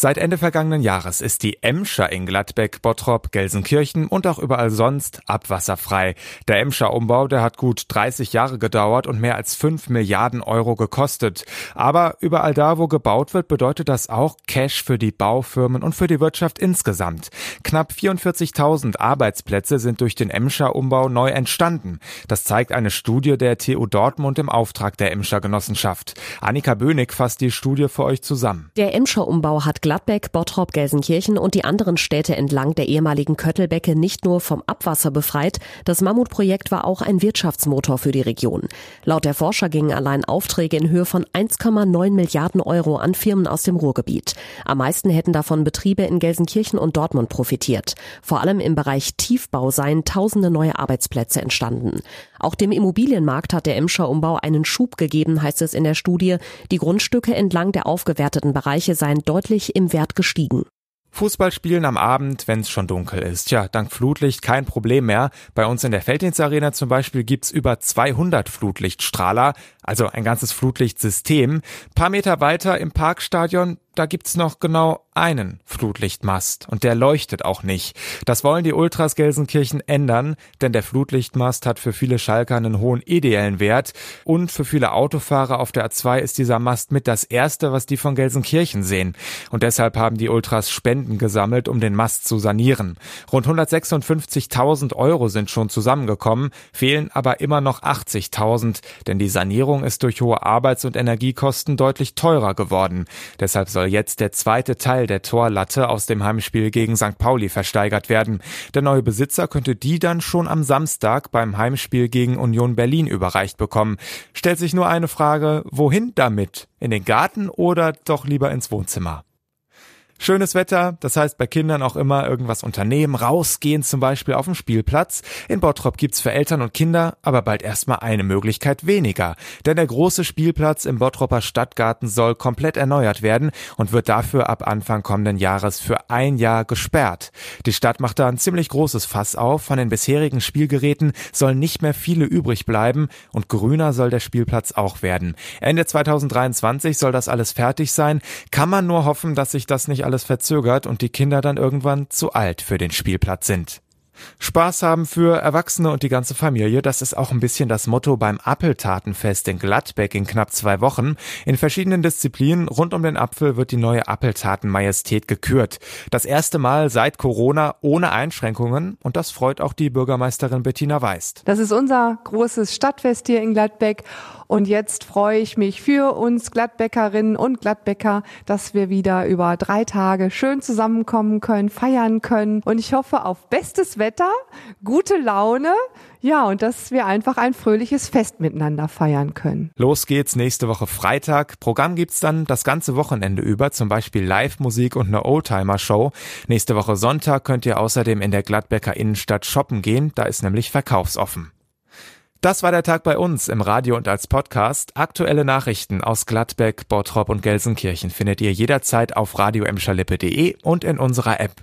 Seit Ende vergangenen Jahres ist die Emscher in Gladbeck, Bottrop, Gelsenkirchen und auch überall sonst abwasserfrei. Der Emscher Umbau, der hat gut 30 Jahre gedauert und mehr als 5 Milliarden Euro gekostet. Aber überall da, wo gebaut wird, bedeutet das auch Cash für die Baufirmen und für die Wirtschaft insgesamt. Knapp 44.000 Arbeitsplätze sind durch den Emscher Umbau neu entstanden. Das zeigt eine Studie der TU Dortmund im Auftrag der Emscher Genossenschaft. Annika Bönig fasst die Studie für euch zusammen. Der Emscher Umbau hat Gladbeck, Bottrop, Gelsenkirchen und die anderen Städte entlang der ehemaligen Köttelbecke nicht nur vom Abwasser befreit, das Mammutprojekt war auch ein Wirtschaftsmotor für die Region. Laut der Forscher gingen allein Aufträge in Höhe von 1,9 Milliarden Euro an Firmen aus dem Ruhrgebiet. Am meisten hätten davon Betriebe in Gelsenkirchen und Dortmund profitiert. Vor allem im Bereich Tiefbau seien tausende neue Arbeitsplätze entstanden. Auch dem Immobilienmarkt hat der Emscher Umbau einen Schub gegeben, heißt es in der Studie. Die Grundstücke entlang der aufgewerteten Bereiche seien deutlich im Wert gestiegen. Fußball am Abend, wenn es schon dunkel ist. Ja, dank Flutlicht kein Problem mehr. Bei uns in der Felddienstarena zum Beispiel gibt's über 200 Flutlichtstrahler, also ein ganzes Flutlichtsystem. Paar Meter weiter im Parkstadion, da gibt's noch genau einen Flutlichtmast und der leuchtet auch nicht. Das wollen die Ultras Gelsenkirchen ändern, denn der Flutlichtmast hat für viele Schalker einen hohen ideellen Wert und für viele Autofahrer auf der A2 ist dieser Mast mit das erste, was die von Gelsenkirchen sehen. Und deshalb haben die Ultras Spenden gesammelt, um den Mast zu sanieren. Rund 156.000 Euro sind schon zusammengekommen, fehlen aber immer noch 80.000, denn die Sanierung ist durch hohe Arbeits- und Energiekosten deutlich teurer geworden. Deshalb soll jetzt der zweite Teil der Torlatte aus dem Heimspiel gegen St. Pauli versteigert werden. Der neue Besitzer könnte die dann schon am Samstag beim Heimspiel gegen Union Berlin überreicht bekommen. Stellt sich nur eine Frage, wohin damit? In den Garten oder doch lieber ins Wohnzimmer? Schönes Wetter, das heißt bei Kindern auch immer irgendwas unternehmen, rausgehen zum Beispiel auf dem Spielplatz. In Bottrop gibt's für Eltern und Kinder aber bald erstmal eine Möglichkeit weniger. Denn der große Spielplatz im Bottropper Stadtgarten soll komplett erneuert werden und wird dafür ab Anfang kommenden Jahres für ein Jahr gesperrt. Die Stadt macht da ein ziemlich großes Fass auf. Von den bisherigen Spielgeräten sollen nicht mehr viele übrig bleiben und grüner soll der Spielplatz auch werden. Ende 2023 soll das alles fertig sein. Kann man nur hoffen, dass sich das nicht alles verzögert und die Kinder dann irgendwann zu alt für den Spielplatz sind. Spaß haben für Erwachsene und die ganze Familie, das ist auch ein bisschen das Motto beim Appeltatenfest in Gladbeck in knapp zwei Wochen. In verschiedenen Disziplinen rund um den Apfel wird die neue Appeltaten-Majestät gekürt. Das erste Mal seit Corona ohne Einschränkungen und das freut auch die Bürgermeisterin Bettina Weist. Das ist unser großes Stadtfest hier in Gladbeck und jetzt freue ich mich für uns Gladbeckerinnen und Gladbecker, dass wir wieder über drei Tage schön zusammenkommen können, feiern können. Und ich hoffe auf bestes Wetter, gute Laune. Ja, und dass wir einfach ein fröhliches Fest miteinander feiern können. Los geht's nächste Woche Freitag. Programm gibt's dann das ganze Wochenende über, zum Beispiel Live-Musik und eine Oldtimer-Show. Nächste Woche Sonntag könnt ihr außerdem in der Gladbecker Innenstadt shoppen gehen, da ist nämlich verkaufsoffen. Das war der Tag bei uns im Radio und als Podcast. Aktuelle Nachrichten aus Gladbeck, Bottrop und Gelsenkirchen findet ihr jederzeit auf radio und in unserer App.